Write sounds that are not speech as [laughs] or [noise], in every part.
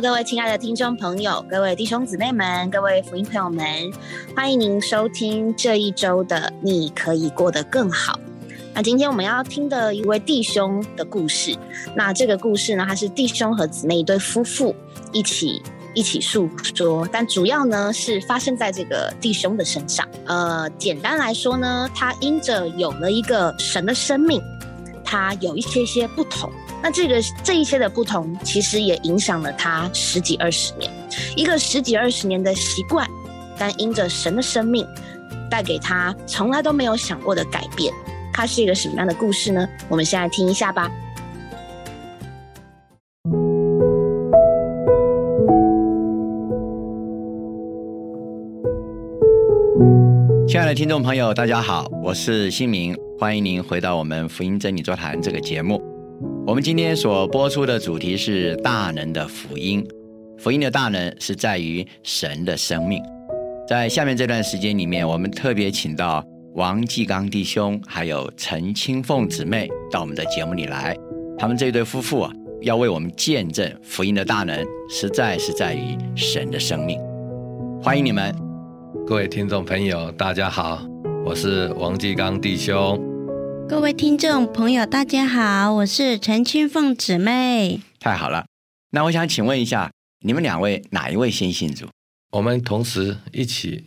各位亲爱的听众朋友，各位弟兄姊妹们，各位福音朋友们，欢迎您收听这一周的《你可以过得更好》。那今天我们要听的一位弟兄的故事，那这个故事呢，他是弟兄和姊妹一对夫妇一起一起诉说，但主要呢是发生在这个弟兄的身上。呃，简单来说呢，他因着有了一个神的生命，他有一些些不同。那这个这一些的不同，其实也影响了他十几二十年，一个十几二十年的习惯，但因着神的生命带给他从来都没有想过的改变，它是一个什么样的故事呢？我们先来听一下吧。亲爱的听众朋友，大家好，我是新明，欢迎您回到我们福音真理座谈这个节目。我们今天所播出的主题是大能的福音。福音的大能是在于神的生命。在下面这段时间里面，我们特别请到王继刚弟兄还有陈清凤姊妹到我们的节目里来。他们这对夫妇啊，要为我们见证福音的大能，实在是在于神的生命。欢迎你们，各位听众朋友，大家好，我是王继刚弟兄。各位听众朋友，大家好，我是陈清凤姊妹。太好了，那我想请问一下，你们两位哪一位先信主？我们同时一起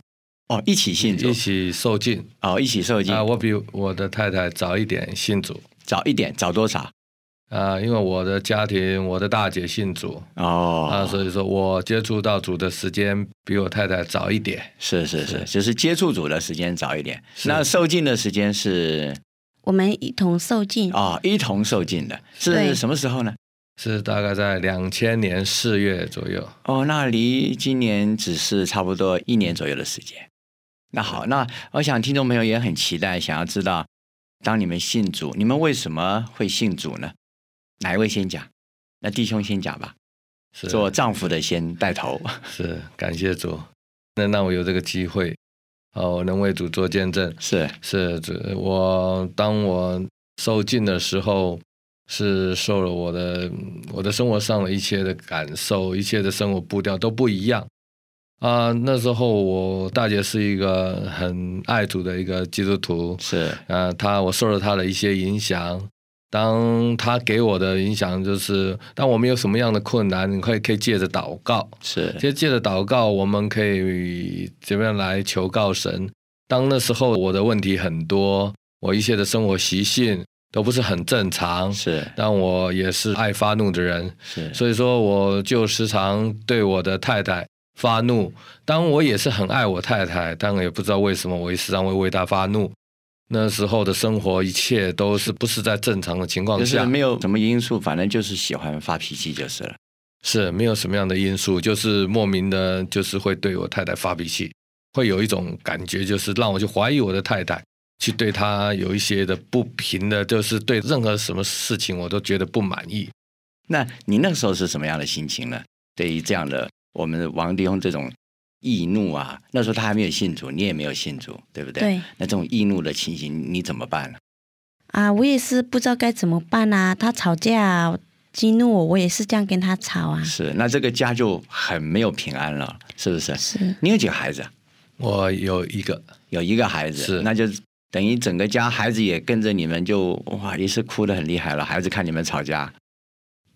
哦，一起信主，一起受尽哦，一起受尽啊。我比我的太太早一点信主，早一点，早多少？啊，因为我的家庭，我的大姐信主哦，啊，所以说我接触到主的时间比我太太早一点。是是是，就是接触主的时间早一点。那受尽的时间是？我们一同受尽哦，一同受尽的是什么时候呢？是大概在两千年四月左右。哦，那离今年只是差不多一年左右的时间。那好，那我想听众朋友也很期待，想要知道，当你们信主，你们为什么会信主呢？哪一位先讲？那弟兄先讲吧。是做丈夫的先带头。[laughs] 是，感谢主，那让我有这个机会。哦，能为主做见证，是是，我当我受尽的时候，是受了我的我的生活上的一切的感受，一切的生活步调都不一样啊。那时候我大姐是一个很爱主的一个基督徒，是啊，她我受了她的一些影响。当他给我的影响就是，当我们有什么样的困难，你可以可以借着祷告，是，其实借着祷告，我们可以怎么样来求告神？当那时候我的问题很多，我一些的生活习性都不是很正常，是，但我也是爱发怒的人，是，所以说我就时常对我的太太发怒。当我也是很爱我太太，但也不知道为什么，我时常会为她发怒。那时候的生活，一切都是不是在正常的情况下，没有什么因素，反正就是喜欢发脾气就是了。是没有什么样的因素，就是莫名的，就是会对我太太发脾气，会有一种感觉，就是让我去怀疑我的太太，去对她有一些的不平的，就是对任何什么事情我都觉得不满意。那你那时候是什么样的心情呢？对于这样的我们王迪宏这种。易怒啊！那时候他还没有信主，你也没有信主，对不对？对。那这种易怒的情形，你怎么办呢？啊，我也是不知道该怎么办啊！他吵架激怒我，我也是这样跟他吵啊。是，那这个家就很没有平安了，是不是？是。你有几个孩子？我有一个，有一个孩子。是。那就等于整个家孩子也跟着你们，就哇，也是哭得很厉害了。孩子看你们吵架。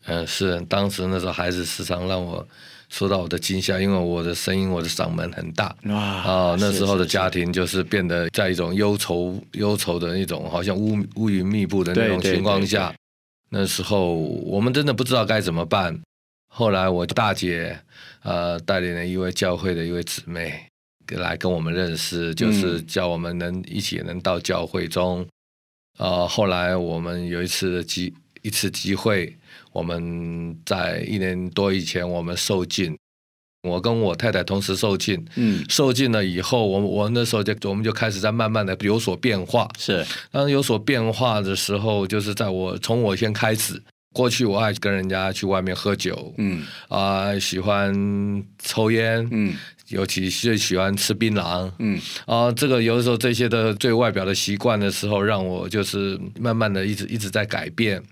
嗯，是。当时那时候孩子时常让我。受到我的惊吓，因为我的声音，我的嗓门很大啊。那时候的家庭就是变得在一种忧愁、忧愁的那种，好像乌乌云密布的那种情况下。那时候我们真的不知道该怎么办。后来我大姐呃带领了一位教会的一位姊妹来跟我们认识，就是叫我们能一起能到教会中。呃，后来我们有一次机一次机会。我们在一年多以前，我们受尽，我跟我太太同时受尽。嗯，受尽了以后，我我那时候就我们就开始在慢慢的有所变化。是，当有所变化的时候，就是在我从我先开始，过去我爱跟人家去外面喝酒，嗯啊，喜欢抽烟，嗯，尤其是喜欢吃槟榔，嗯啊，这个有的时候这些的最外表的习惯的时候，让我就是慢慢的一直一直在改变。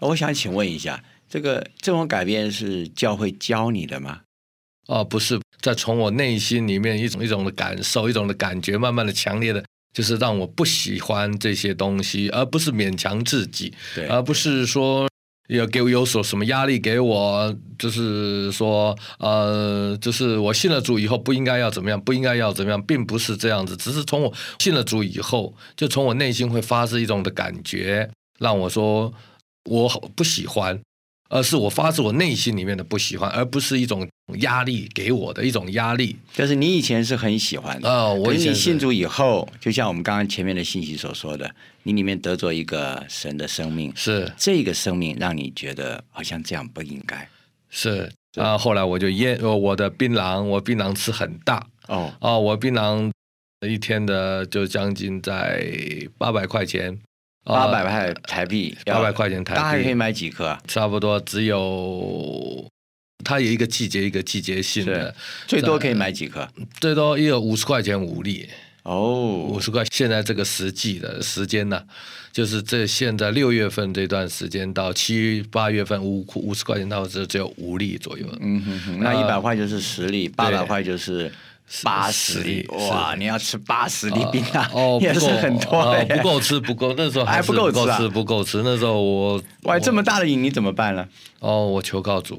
我想请问一下。这个这种改变是教会教你的吗？哦，不是，在从我内心里面一种一种的感受，一种的感觉，慢慢的强烈的，就是让我不喜欢这些东西，而不是勉强自己，对，而不是说要给我有所什么压力给我，就是说，呃，就是我信了主以后不应该要怎么样，不应该要怎么样，并不是这样子，只是从我信了主以后，就从我内心会发生一种的感觉，让我说我不喜欢。而是我发自我内心里面的不喜欢，而不是一种压力给我的一种压力。但是你以前是很喜欢的啊，我你信主以后，就像我们刚刚前面的信息所说的，你里面得着一个神的生命，是这个生命让你觉得好像这样不应该。是啊，后来我就烟，我的槟榔，我槟榔吃很大哦哦，我槟榔一天的就将近在八百块钱。八百块台币，八百块钱台币，大概可以买几颗啊？差不多只有，它有一个季节，一个季节性的，最多可以买几颗？最多也有五十块钱五粒。哦，五十块。现在这个实际的时间呢，就是这现在六月份这段时间到七八月份五五十块钱，到这只有五粒左右。嗯哼哼，那一百块就是十粒，八百块就是。八十粒哇！你要吃八十粒冰啊，[laughs] 也是很多不够吃，不够那时候还不够吃，不够吃。那时候我哇，这么大的瘾你怎么办呢？哦，我求告主，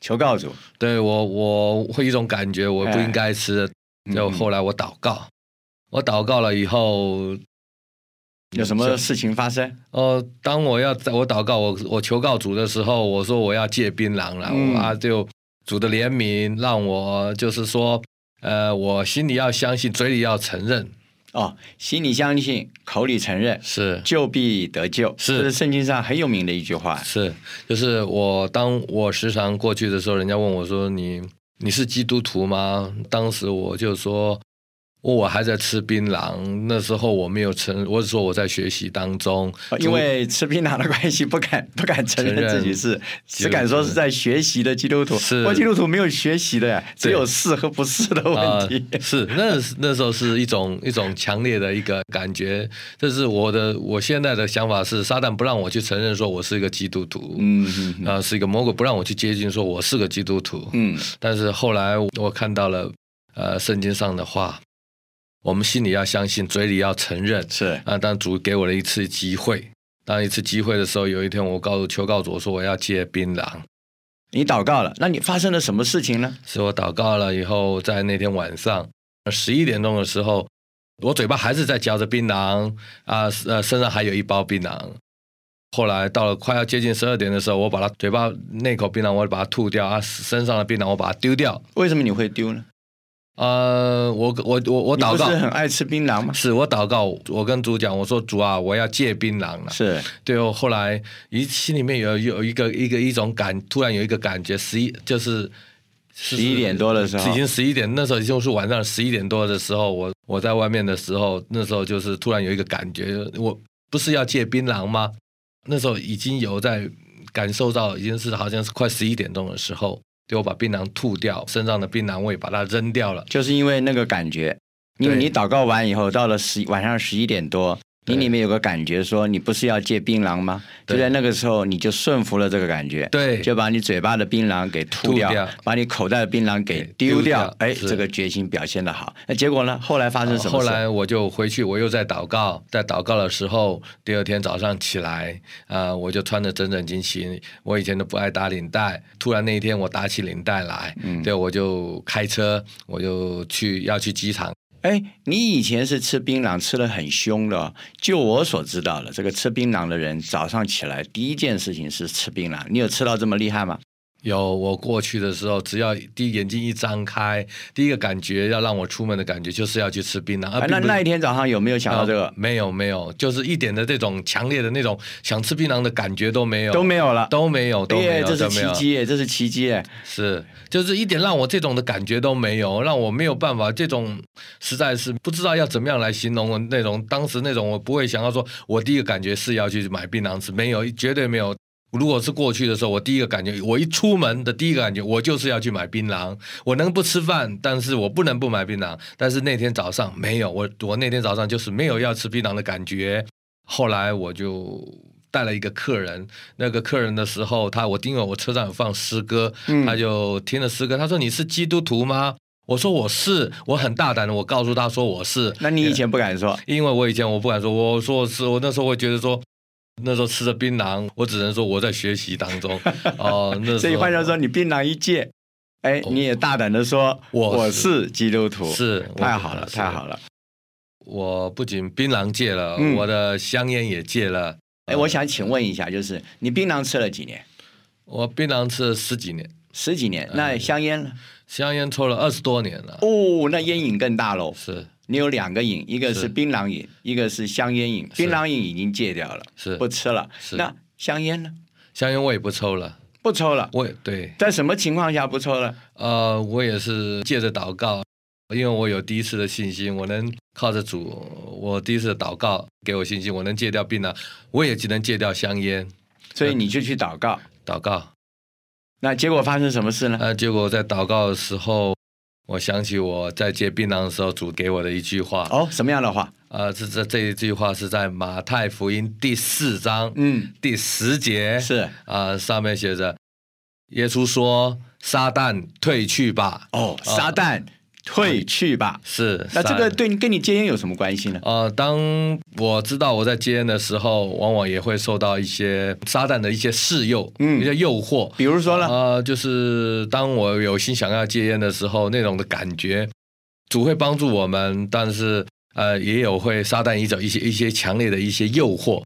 求告主。对我，我会一种感觉，我不应该吃。就后来我祷告，我祷告了以后，有什么事情发生？哦，当我要在我祷告，我我求告主的时候，我说我要戒槟榔了。啊，就主的怜悯让我就是说。呃，我心里要相信，嘴里要承认。哦，心里相信，口里承认，是就必得救。是，这是圣经上很有名的一句话。是，就是我当我时常过去的时候，人家问我说：“你你是基督徒吗？”当时我就说。我还在吃槟榔，那时候我没有承，我是说我在学习当中，因为吃槟榔的关系，不敢不敢承认自己是，只敢说是在学习的基督徒。是，我基督徒没有学习的呀，只有是和不是的问题。是，那那时候是一种 [laughs] 一种强烈的一个感觉，这是我的我现在的想法是，撒旦不让我去承认说我是一个基督徒，嗯，啊，是一个魔鬼不让我去接近说我是个基督徒，嗯，但是后来我看到了呃圣经上的话。我们心里要相信，嘴里要承认，是啊。但主给我了一次机会，当一次机会的时候，有一天我告诉求告主，我说我要戒槟榔。你祷告了，那你发生了什么事情呢？是我祷告了以后，在那天晚上十一点钟的时候，我嘴巴还是在嚼着槟榔啊，呃，身上还有一包槟榔。后来到了快要接近十二点的时候，我把它嘴巴那口槟榔，我把它吐掉啊，身上的槟榔我把它丢掉。为什么你会丢呢？呃，我我我我祷告，是很爱吃槟榔吗？是我祷告，我跟主讲，我说主啊，我要戒槟榔了。是对哦，后来一心里面有有一个一个一种感，突然有一个感觉，十一就是十一点多的时候，已经十一点，那时候已经是晚上十一点多的时候，我我在外面的时候，那时候就是突然有一个感觉，我不是要戒槟榔吗？那时候已经有在感受到，已经是好像是快十一点钟的时候。就我把槟榔吐掉，身上的槟榔味把它扔掉了，就是因为那个感觉，因为你祷告完以后，到了十晚上十一点多。你里面有个感觉，说你不是要戒槟榔吗？就在那个时候，你就顺服了这个感觉，对，就把你嘴巴的槟榔给吐掉，把你口袋的槟榔给丢掉。哎，这个决心表现的好。那结果呢？后来发生什么？后来我就回去，我又在祷告，在祷告的时候，第二天早上起来，啊，我就穿的整整齐齐。我以前都不爱打领带，突然那一天我打起领带来，对，我就开车，我就去要去机场。哎，你以前是吃槟榔吃的很凶的。就我所知道的，这个吃槟榔的人早上起来第一件事情是吃槟榔。你有吃到这么厉害吗？有，我过去的时候，只要第一眼睛一张开，第一个感觉要让我出门的感觉就是要去吃槟榔。那那一天早上有没有想到这个？没有，没有，就是一点的这种强烈的那种想吃槟榔的感觉都没有，都没有了，都没有，都没有，这是奇迹耶，这是奇迹耶，是，就是一点让我这种的感觉都没有，让我没有办法，这种实在是不知道要怎么样来形容那种当时那种，我不会想到说，我第一个感觉是要去买槟榔吃，没有，绝对没有。如果是过去的时候，我第一个感觉，我一出门的第一个感觉，我就是要去买槟榔。我能不吃饭，但是我不能不买槟榔。但是那天早上没有，我我那天早上就是没有要吃槟榔的感觉。后来我就。带了一个客人，那个客人的时候，他我因为我车上有放诗歌，嗯他就听了诗歌，他说你是基督徒吗？我说我是，我很大胆的，我告诉他说我是。那你以前不敢说，因为我以前我不敢说，我说我是，我那时候会觉得说，那时候吃着槟榔，我只能说我在学习当中。[laughs] 哦、那时候所以换句话说，你槟榔一戒，哎，你也大胆的说我我是基督徒，是太好了，太好了。我不仅槟榔戒了，嗯我的香烟也戒了。哎，我想请问一下，就是你槟榔吃了几年？我槟榔吃了十几年，十几年。那香烟呢？香烟抽了二十多年了。哦，那烟瘾更大喽。是你有两个瘾，一个是是槟榔瘾，一个是香烟瘾。槟榔瘾已经戒掉了，是不吃了。是那香烟呢？香烟我也不抽了，不抽了。我也对，在什么情况下不抽了？呃，我也是借着祷告，因为我有第一次的信心，我能靠着主，我第一次的祷告给我信心，我能戒掉槟榔，我也只能戒掉香烟。所以你就去祷告。祷告，那结果发生什么事呢？呃，结果在祷告的时候，我想起我在戒槟榔的时候，主给我的一句话，哦，什么样的话？呃，这这这一句话是在马太福音第四章，嗯，第十节，是。啊、上面写着，耶稣说：“撒旦退去吧。哦，撒旦退去吧。是，那这个对你跟你戒烟有什么关系呢？呃，当我知道我在戒烟的时候，往往也会受到一些撒旦的一些示诱，嗯一些诱惑。比如说呢？呃，就是当我有心想要戒烟的时候，那种的感觉，主会帮助我们，但是呃，也有会撒旦一种一些一些强烈的一些诱惑。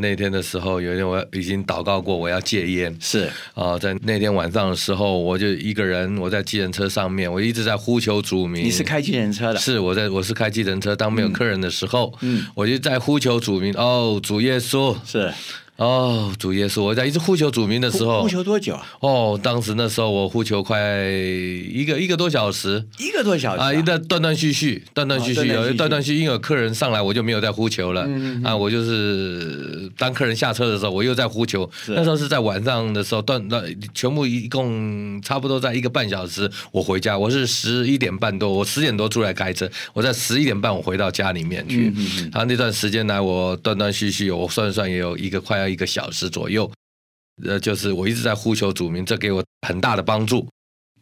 那天的时候，有一天我已经祷告过，我要戒烟。是啊、在那天晚上的时候，我就一个人，我在计程车上面，我一直在呼求主名。你是开计程车的？是我在我是开计程车，当没有客人的时候，嗯我就在呼求主名。哦，主耶稣，是。哦，主耶稣，我在一直呼求主名的时候呼，求多久啊？哦，当时那时候我呼求快一个一个多小时。一个多小时啊，一段断断续续，断断续续，哦断断续续有断断续续，因为有客人上来，我就没有再呼求了。啊，我就是当客人下车的时候，我又在呼求。那时候是在晚上的时候，断断全部一共差不多在一个半小时，我回家。我是十一点半多，我十点多出来开车，我在十一点半我回到家里面去。嗯嗯嗯他那段时间来，我断断续续，我算算也有一个快要一个小时左右。呃，就是我一直在呼求主名，这给我很大的帮助。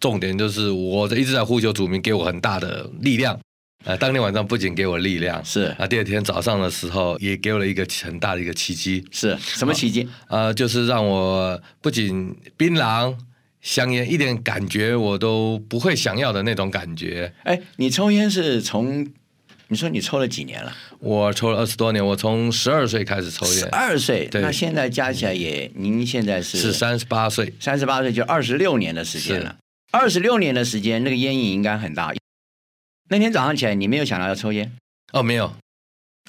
重点就是我一直在呼求主名，给我很大的力量。呃，当天晚上不仅给我力量，是啊，第二天早上的时候也给我了一个很大的一个奇迹。是什么奇迹？呃，就是让我不仅槟榔、香烟一点感觉我都不会想要的那种感觉。哎，你抽烟是从你说你抽了几年了？我抽了二十多年，我从十二岁开始抽十烟，二岁，那现在加起来也，您现在是是三十八岁。三十八岁，就二十六年的时间了。二十六年的时间，那个烟瘾应该很大。那天早上起来，你没有想到要抽烟，哦，没有，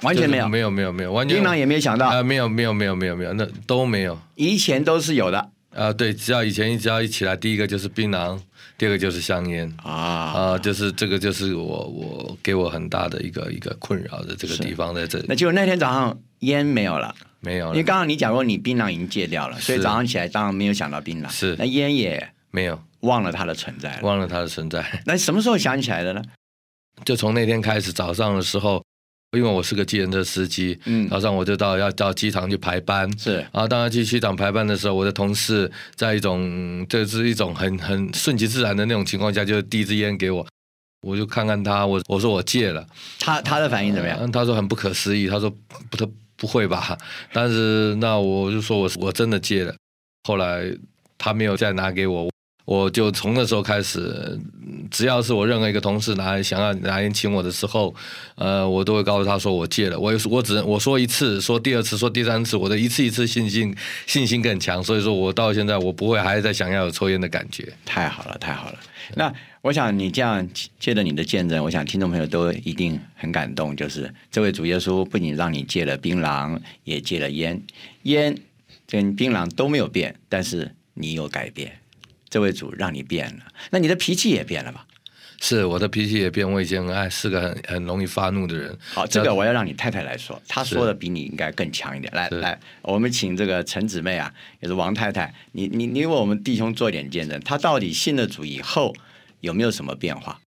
完全没有，没有，没有，没有，完全槟榔也没有想到，啊、没有，没有，没有，没有，没有，那都没有。以前都是有的啊、对，只要以前只要一起来，第一个就是槟榔，第二个就是香烟。啊啊、就是这个，就是我我给我很大的一个一个困扰的这个地方在这里那结果那天早上烟没有了，没有了，因为刚刚你讲过你槟榔已经戒掉了，所以早上起来当然没有想到槟榔，是那烟也没有忘了它的存在了。忘了它的存在。[laughs] 那什么时候想起来的呢？就从那天开始，早上的时候，因为我是个计程车司机，嗯早上我就到要到机场去排班。是然后当然去机场排班的时候，我的同事在一种这是一种很很顺其自然的那种情况下，就递一支烟给我，我就看看他，我我说我戒了，他他的反应怎么样？嗯，他说很不可思议，他说不，他不会吧？但是那我就说我我真的戒了。后来他没有再拿给我，我就从那时候开始，嗯只要是我任何一个同事拿想要拿烟请我的时候，呃，我都会告诉他说我戒了。我我只我说一次，说第二次，说第三次，我的一次一次信心信心更强。所以说我到现在我不会还在想要有抽烟的感觉。太好了，太好了。那我想你这样借着你的见证，我想听众朋友都一定很感动。就是这位主耶稣不仅让你戒了槟榔，也戒了烟，烟跟槟榔都没有变，但是你有改变。这位主让你变了，那你的脾气也变了吧？是我的脾气也变，我以前哎是个很很容易发怒的人。好，这个我要让你太太来说，她说的比你应该更强一点。来来，我们请这个陈姊妹啊，也是王太太，你你你为我们弟兄做一点见证，她到底信了主以后有没有什么变化？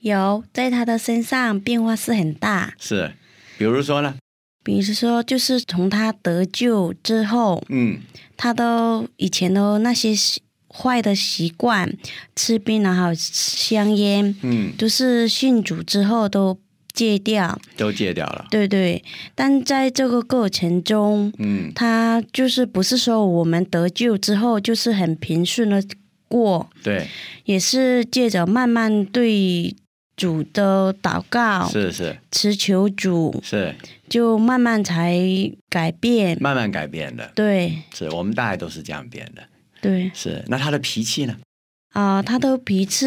有在她的身上变化是很大。是，比如说呢？比如说，就是从她得救之后，嗯，她都以前都那些习坏的习惯，吃槟榔还有香烟，嗯，都是信主之后都戒掉。都戒掉了。对对，但在这个过程中，嗯，他就是不是说我们得救之后就是很平顺的过，对，也是借着慢慢对主的祷告，是是祈求主，是，就慢慢才改变。慢慢改变的。对是我们大概都是这样变的。对是，那他的脾气呢？啊、他的脾气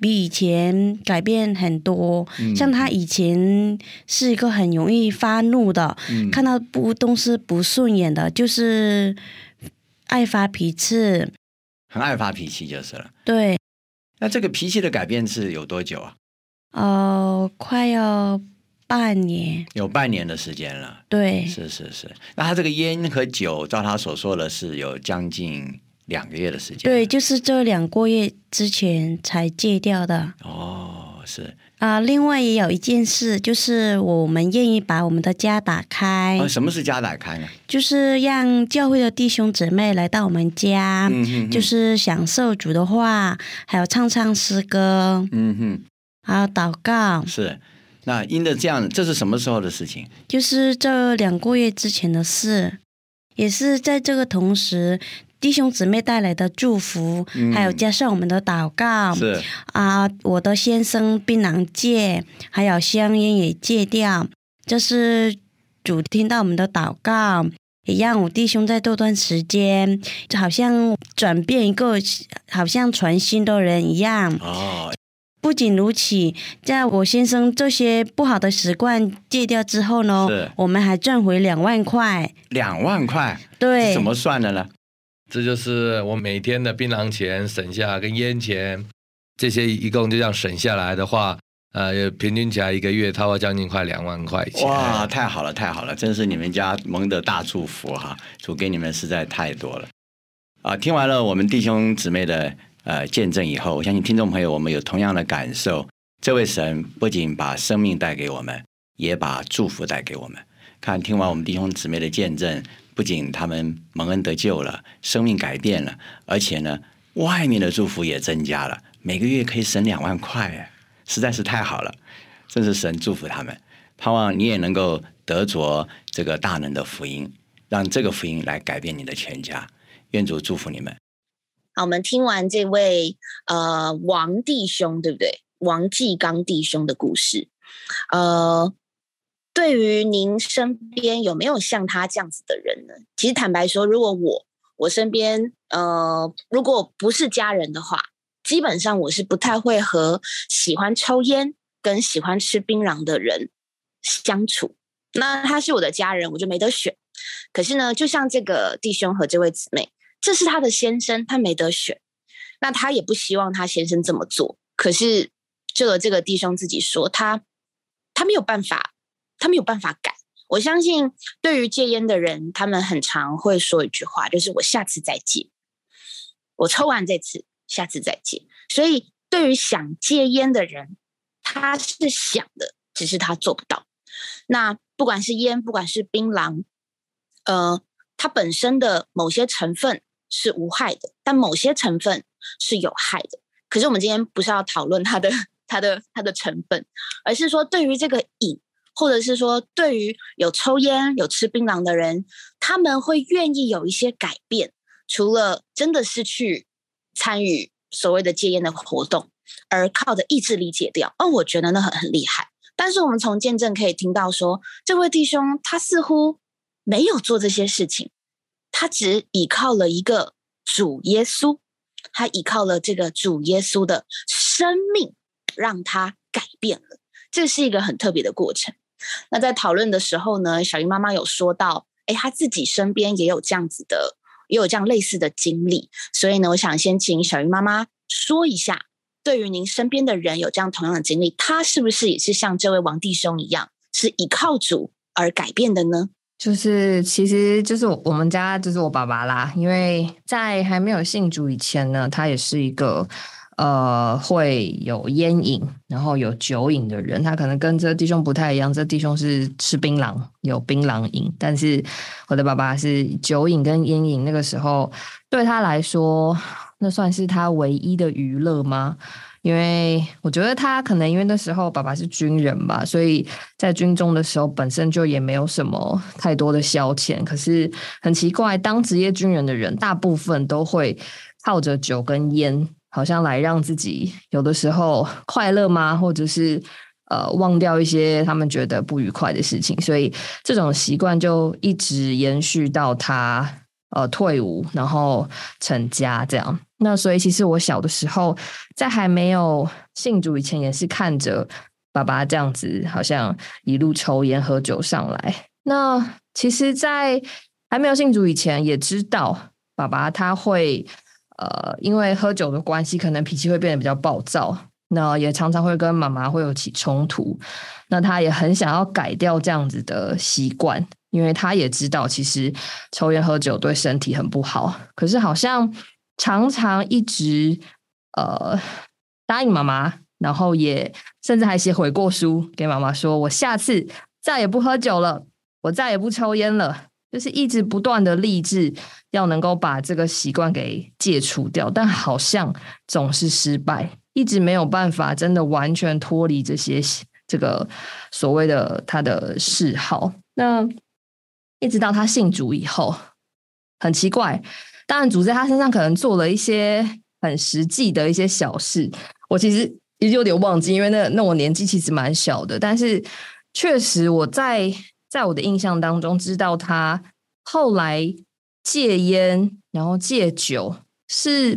比以前改变很多。嗯像他以前是一个很容易发怒的，嗯看到不东西不顺眼的，就是爱发脾气。很爱发脾气就是了。对，那这个脾气的改变是有多久啊？呃，快要半年。有半年的时间了。对，是是是。那他这个烟和酒，照他所说的是有将近两个月的时间。对，。就是这两个月之前才戒掉的。哦，是。啊、另外也有一件事，就是我们愿意把我们的家打开，啊，什么是家打开呢？就是让教会的弟兄姊妹来到我们家，嗯哼哼就是享受主的话，还有唱唱诗歌，嗯哼，还有祷告，是。那因着这样，这是什么时候的事情？就是这两个月之前的事，也是在这个同时。弟兄姊妹带来的祝福，嗯还有加上我们的祷告，是啊，我的先生槟榔戒，还有香烟也戒掉，这是主听到我们的祷告，也让我弟兄在这段时间，就好像转变一个好像全新的人一样。哦，不仅如此，在我先生这些不好的习惯戒掉之后呢，我们还赚回两万块。两万块，对，怎么算的呢？这就是我每天的槟榔钱省下跟烟钱，这些一共就这样省下来的话，呃，平均起来一个月，他会将近快两万块钱。哇，太好了，太好了，真是你们家蒙的大祝福哈！主给你们实在太多了啊！听完了我们弟兄姊妹的呃见证以后，我相信听众朋友我们有同样的感受。这位神不仅把生命带给我们，也把祝福带给我们。看，听完我们弟兄姊妹的见证，不仅他们蒙恩得救了，生命改变了，而且呢，外面的祝福也增加了，每个月可以省两万块，实在是太好了，真是神祝福他们。盼望你也能够得着这个大能的福音，让这个福音来改变你的全家。愿主祝福你们。好，我们听完这位呃王弟兄，对不对？王继刚弟兄的故事，呃，对于您身边有没有像他这样子的人呢？其实坦白说，如果我我身边呃，如果不是家人的话，基本上我是不太会和喜欢抽烟跟喜欢吃槟榔的人相处。那他是我的家人，我就没得选。可是呢，就像这个弟兄和这位姊妹，这是他的先生，他没得选。那他也不希望他先生这么做。可是这个这个弟兄自己说，他他没有办法，他没有办法改。我相信，对于戒烟的人，他们很常会说一句话，就是“我下次再戒”。我抽完这次，下次再戒。所以，对于想戒烟的人，他是想的，只是他做不到。那不管是烟，不管是槟榔，呃，它本身的某些成分是无害的，但某些成分是有害的。可是我们今天不是要讨论它的、它的、它的成分，而是说对于这个瘾，或者是说对于有抽烟、有吃槟榔的人，他们会愿意有一些改变，除了真的是去参与所谓的戒烟的活动，而靠着意志力戒掉。哦，我觉得那很很厉害。但是我们从见证可以听到说，这位弟兄他似乎没有做这些事情，他只依靠了一个主耶稣，他依靠了这个主耶稣的生命，让他改变了。这是一个很特别的过程。那在讨论的时候呢，小鱼妈妈有说到，哎，她自己身边也有这样子的，也有这样类似的经历。所以呢，我想先请小鱼妈妈说一下。对于您身边的人有这样同样的经历，他是不是也是像这位王弟兄一样，是依靠主而改变的呢？就是，其实就是我们家就是我爸爸啦，因为在还没有信主以前呢，他也是一个呃，会有烟瘾，然后有酒瘾的人，他可能跟这弟兄不太一样。这弟兄是吃槟榔，有槟榔瘾，但是我的爸爸是酒瘾跟烟瘾。那个时候对他来说，那算是他唯一的娱乐吗？因为我觉得他可能因为那时候爸爸是军人吧，所以在军中的时候本身就也没有什么太多的消遣。可是很奇怪，当职业军人的人，大部分都会靠着酒跟烟。好像来让自己有的时候快乐吗？或者是呃忘掉一些他们觉得不愉快的事情，所以这种习惯就一直延续到他呃退伍，然后成家这样。那所以其实我小的时候在还没有信主以前，也是看着爸爸这样子，好像一路抽烟喝酒上来。那其实，在还没有信主以前，也知道爸爸他会。呃，因为喝酒的关系，可能脾气会变得比较暴躁，那也常常会跟妈妈会有起冲突。那他也很想要改掉这样子的习惯，因为他也知道其实抽烟喝酒对身体很不好。可是好像常常一直呃答应妈妈，然后也甚至还写悔过书给妈妈，说我下次再也不喝酒了，我再也不抽烟了。就是一直不断的励志，要能够把这个习惯给戒除掉，但好像总是失败，一直没有办法真的完全脱离这些这个所谓的他的嗜好。那一直到他信主以后，很奇怪，当然主在他身上可能做了一些很实际的一些小事，我其实也有点忘记，因为那那我年纪其实蛮小的，但是确实我在。在我的印象当中，知道他后来戒烟，然后戒酒，是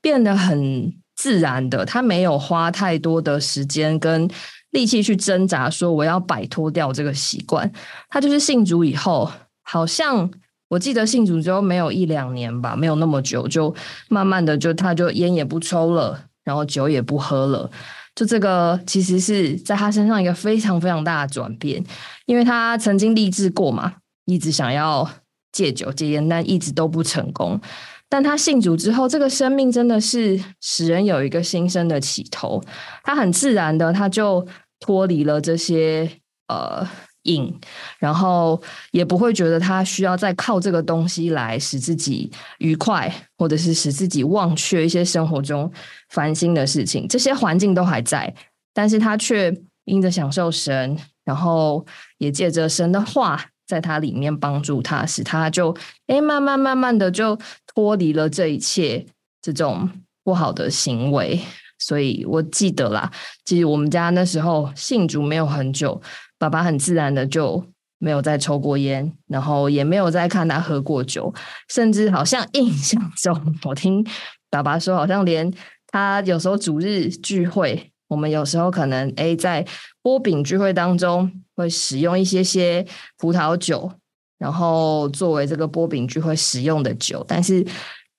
变得很自然的。他没有花太多的时间跟力气去挣扎，说我要摆脱掉这个习惯。他就是信主以后，好像我记得信主之后没有一两年吧，没有那么久，就慢慢的就他就烟也不抽了，然后酒也不喝了。就这个其实是在他身上一个非常非常大的转变，因为他曾经励志过嘛，一直想要戒酒戒烟，但一直都不成功。但他信主之后，这个生命真的是使人有一个新生的起头。他很自然的，他就脱离了这些呃。硬，然后也不会觉得他需要再靠这个东西来使自己愉快，或者是使自己忘却一些生活中烦心的事情。这些环境都还在，但是他却因着享受神，然后也借着神的话在他里面帮助他，使他就哎慢慢慢慢的就脱离了这一切这种不好的行为。所以我记得啦，其实我们家那时候信主没有很久。爸爸很自然的就没有再抽过烟，然后也没有再看他喝过酒，甚至好像印象中，我听爸爸说，好像连他有时候主日聚会，我们有时候可能诶在波饼聚会当中会使用一些些葡萄酒，然后作为这个波饼聚会使用的酒，但是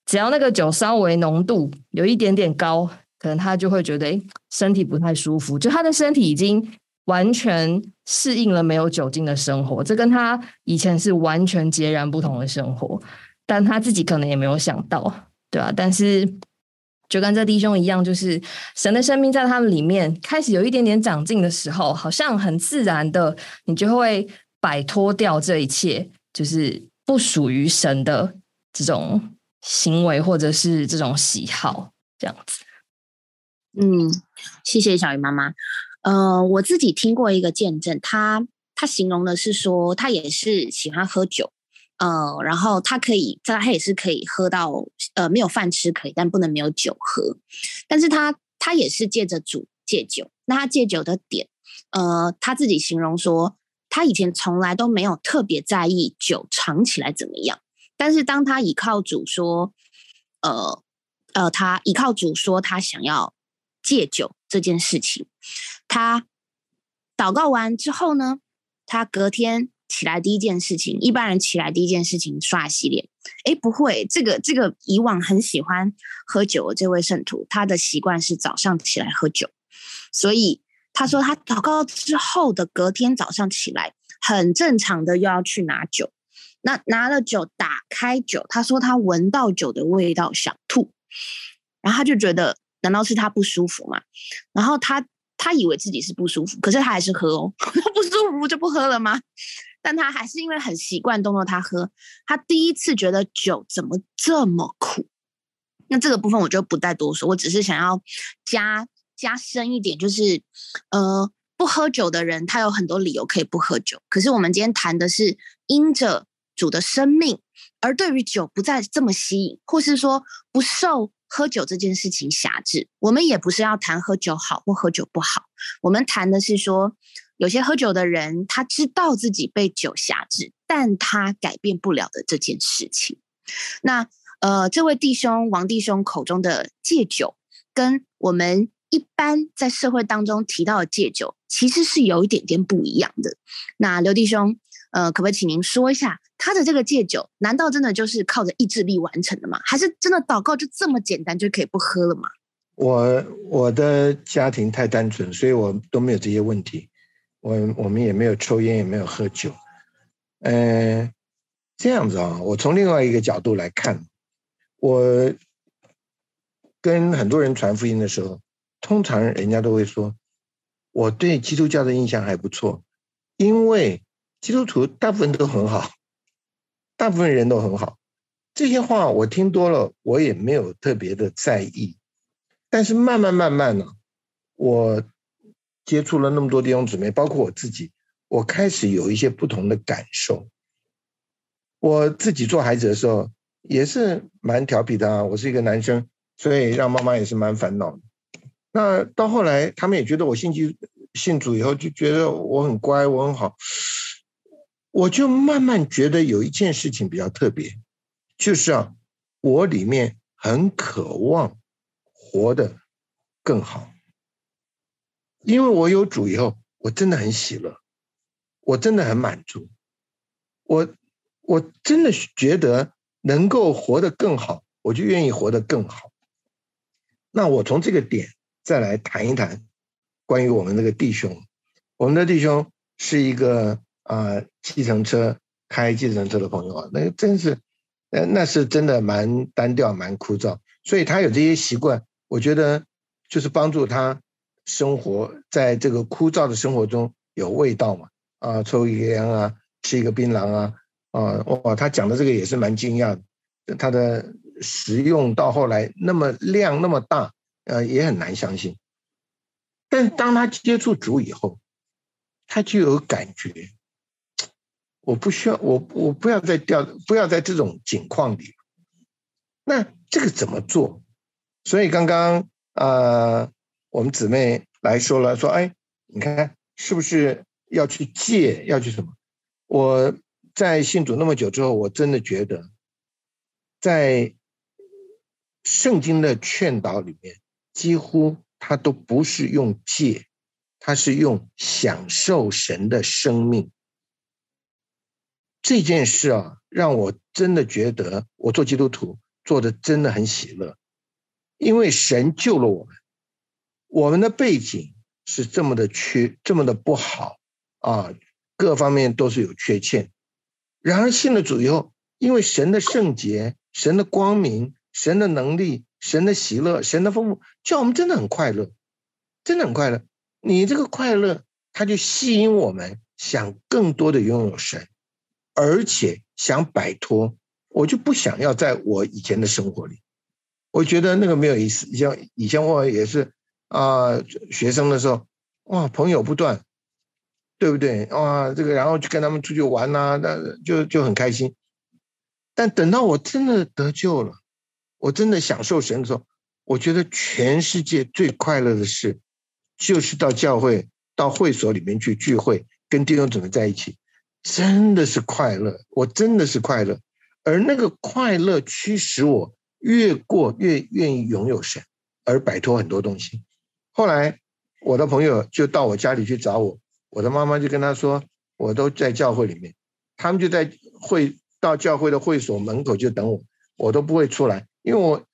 只要那个酒稍微浓度有一点点高，可能他就会觉得诶身体不太舒服，就他的身体已经。完全适应了没有酒精的生活，这跟他以前是完全截然不同的生活，但他自己可能也没有想到，对吧？但是就跟这弟兄一样，就是神的生命在他们里面开始有一点点长进的时候，好像很自然的，你就会摆脱掉这一切，就是不属于神的这种行为或者是这种喜好，这样子。嗯，谢谢小鱼妈妈。呃，我自己听过一个见证，他他形容的是说，他也是喜欢喝酒，呃，然后他可以，他他也是可以喝到，呃，没有饭吃可以，但不能没有酒喝。但是他他也是借着主戒酒，那他戒酒的点，呃，他自己形容说，他以前从来都没有特别在意酒尝起来怎么样，但是当他依靠主说，呃呃，他依靠主说他想要戒酒这件事情。他祷告完之后呢，他隔天起来第一件事情，一般人起来第一件事情刷洗脸。哎，不会，这个这个以往很喜欢喝酒的这位圣徒，他的习惯是早上起来喝酒，所以他说他祷告之后的隔天早上起来，很正常的又要去拿酒。那拿了酒，打开酒，他说他闻到酒的味道想吐，然后他就觉得。难道是他不舒服吗？然后他他以为自己是不舒服，可是他还是喝哦，[laughs] 不舒服就不喝了吗？但他还是因为很习惯动作，他喝。他第一次觉得酒怎么这么苦？那这个部分我就不再多说，我只是想要加加深一点，就是呃，不喝酒的人他有很多理由可以不喝酒，可是我们今天谈的是因着主的生命，而对于酒不再这么吸引，或是说不受喝酒这件事情辖制。我们也不是要谈喝酒好或喝酒不好，我们谈的是说。有些喝酒的人，他知道自己被酒辖制，但他改变不了的这件事情。那呃，这位弟兄王弟兄口中的戒酒，跟我们一般在社会当中提到的戒酒，其实是有一点点不一样的。那刘弟兄，呃，可不可以请您说一下他的这个戒酒，难道真的就是靠着意志力完成的吗？还是真的祷告就这么简单就可以不喝了吗？我我的家庭太单纯，所以我都没有这些问题。我我们也没有抽烟，也没有喝酒，嗯，这样子啊。我从另外一个角度来看，我跟很多人传福音的时候，通常人家都会说，我对基督教的印象还不错，因为基督徒大部分都很好，大部分人都很好。这些话我听多了，我也没有特别的在意。但是慢慢慢慢呢，我。接触了那么多弟兄姊妹，包括我自己，我开始有一些不同的感受。我自己做孩子的时候也是蛮调皮的啊，我是一个男生，所以让妈妈也是蛮烦恼。那到后来，他们也觉得我信主信主以后，就觉得我很乖，我很好。我就慢慢觉得有一件事情比较特别，就是啊，我里面很渴望活得更好。因为我有主以后，我真的很喜乐，我真的很满足，我我真的觉得能够活得更好，我就愿意活得更好。那我从这个点再来谈一谈关于我们那个弟兄，我们的弟兄是一个啊，计程车开计程车的朋友啊，那真是，呃，那是真的蛮单调、蛮枯燥，所以他有这些习惯，我觉得就是帮助他。生活在这个枯燥的生活中有味道嘛？啊，抽一个烟啊，吃一个槟榔啊，啊，哇，他讲的这个也是蛮惊讶的，他的食用到后来那么量那么大，呃，也很难相信。但当他接触主以后，他就有感觉，我不需要，我我不要再掉，不要在这种境况里。那这个怎么做？所以刚刚啊。我们姊妹来说了，说：“哎，你看是不是要去戒，要去什么？”我在信主那么久之后，我真的觉得，在圣经的劝导里面，几乎他都不是用戒，他是用享受神的生命。这件事啊，让我真的觉得，我做基督徒做的真的很喜乐，因为神救了我们。我们的背景是这么的缺，这么的不好啊，各方面都是有缺陷。然而信了主以后，因为神的圣洁、神的光明、神的能力、神的喜乐、神的丰富，叫我们真的很快乐，真的很快乐。你这个快乐，它就吸引我们想更多的拥有神，而且想摆脱。我就不想要在我以前的生活里，我觉得那个没有意思。像以前我也是。啊，学生的时候，哇，朋友不断，对不对？哇，这个然后就跟他们出去玩呐，那就就很开心。但等到我真的得救了，我真的享受神的时候，我觉得全世界最快乐的事，就是到教会、到会所里面去聚会，跟弟兄姊妹在一起，真的是快乐。我真的是快乐，而那个快乐驱使我越过越愿意拥有神，而摆脱很多东西。后来，我的朋友就到我家里去找我，我的妈妈就跟他说，我都在教会里面，他们就在会到教会的会所门口就等我，我都不会出来，因为我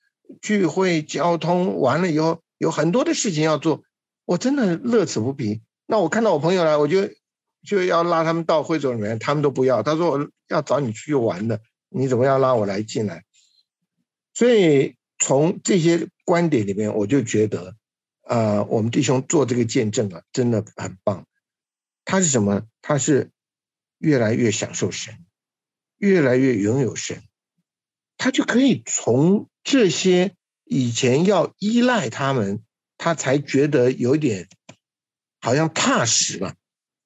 聚会交通完了以后有很多的事情要做，我真的乐此不疲。那我看到我朋友来，我就就要拉他们到会所里面，他们都不要，他说我要找你出去玩的，你怎么样拉我来进来？所以从这些观点里面，我就觉得，呃，我们弟兄做这个见证啊，真的很棒。他是什么？他是越来越享受神，越来越拥有神，他就可以从这些以前要依赖他们，他才觉得有点好像踏实了，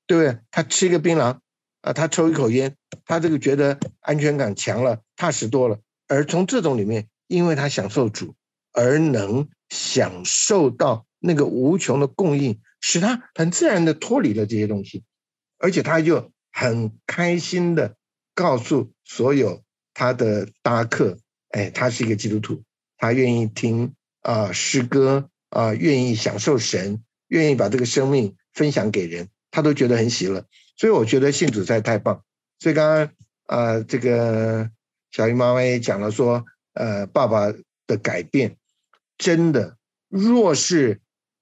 对不对？他吃一个槟榔啊，他抽一口烟，他这个觉得安全感强了，踏实多了。而从这种里面。因为他享受主，而能享受到那个无穷的供应，使他很自然的脱离了这些东西，而且他就很开心的告诉所有他的搭客，哎，他是一个基督徒，他愿意听啊诗歌啊，愿意享受神，愿意把这个生命分享给人，他都觉得很喜乐。所以我觉得信主在太棒。所以刚刚啊，这个小姨妈妈也讲了说。呃，爸爸的改变真的，若是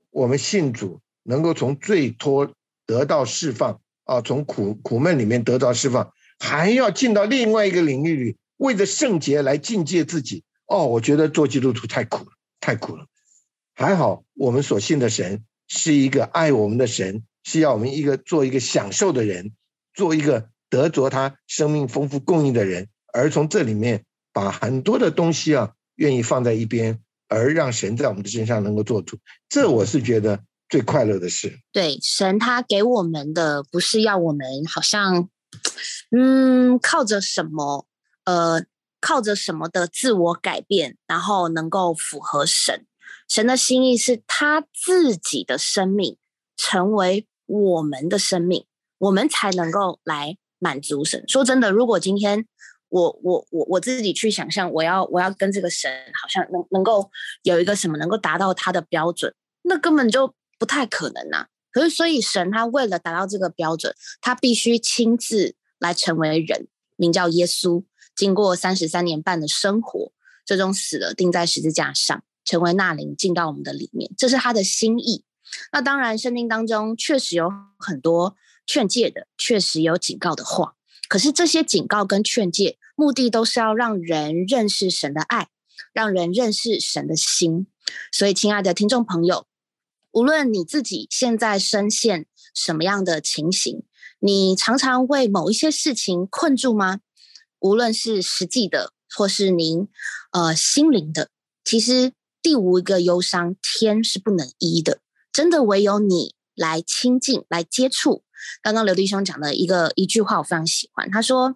我们信主，能够从最脱得到释放啊，从苦苦闷里面得到释放，还要进到另外一个领域里，为着圣洁来境界自己。哦，我觉得做基督徒太苦了，太苦了。还好我们所信的神是一个爱我们的神，是要我们一个做一个享受的人，做一个得着他生命丰富供应的人，而从这里面。把很多的东西啊，愿意放在一边，而让神在我们的身上能够做主，这我是觉得最快乐的事。对，神他给我们的不是要我们好像，嗯，靠着什么，呃，靠着什么的自我改变，然后能够符合神。神的心意是他自己的生命成为我们的生命，我们才能够来满足神。说真的，如果今天。我我我我自己去想象，我要我要跟这个神好像能能够有一个什么能够达到他的标准，那根本就不太可能呐。可是所以神他为了达到这个标准，他必须亲自来成为人，名叫耶稣，经过三十三年半的生活，最终死了，钉在十字架上，成为那灵进到我们的里面，这是他的心意。那当然，圣经当中确实有很多劝诫的，确实有警告的话。可是这些警告跟劝诫，目的都是要让人认识神的爱，让人认识神的心。所以，亲爱的听众朋友，无论你自己现在深陷什么样的情形，你常常为某一些事情困住吗？无论是实际的，或是您呃心灵的，其实第五一个忧伤，天是不能医的，真的唯有你来亲近，来接触。刚刚刘弟兄讲的一个一句话，我非常喜欢。他说：“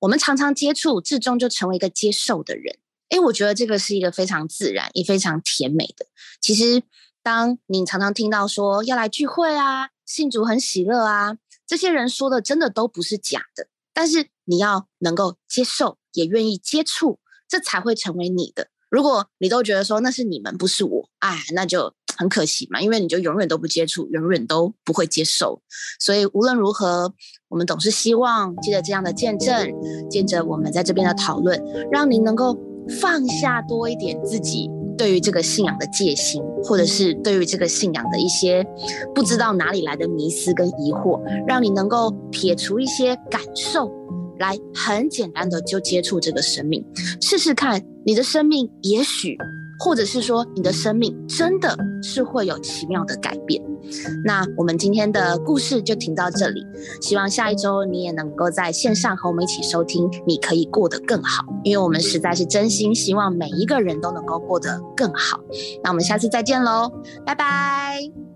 我们常常接触，最终就成为一个接受的人。”诶，我觉得这个是一个非常自然也非常甜美的。其实，当你常常听到说要来聚会啊，信主很喜乐啊，这些人说的真的都不是假的。但是你要能够接受，也愿意接触，这才会成为你的。如果你都觉得说那是你们，不是我，哎，那就。很可惜嘛，因为你就永远都不接触，永远都不会接受。所以无论如何，我们总是希望借着这样的见证，借着我们在这边的讨论，让您能够放下多一点自己对于这个信仰的戒心，或者是对于这个信仰的一些不知道哪里来的迷思跟疑惑，让你能够撇除一些感受，来很简单的就接触这个生命，试试看你的生命也许。或者是说，你的生命真的是会有奇妙的改变。那我们今天的故事就停到这里，希望下一周你也能够在线上和我们一起收听。你可以过得更好，因为我们实在是真心希望每一个人都能够过得更好。那我们下次再见喽，拜拜。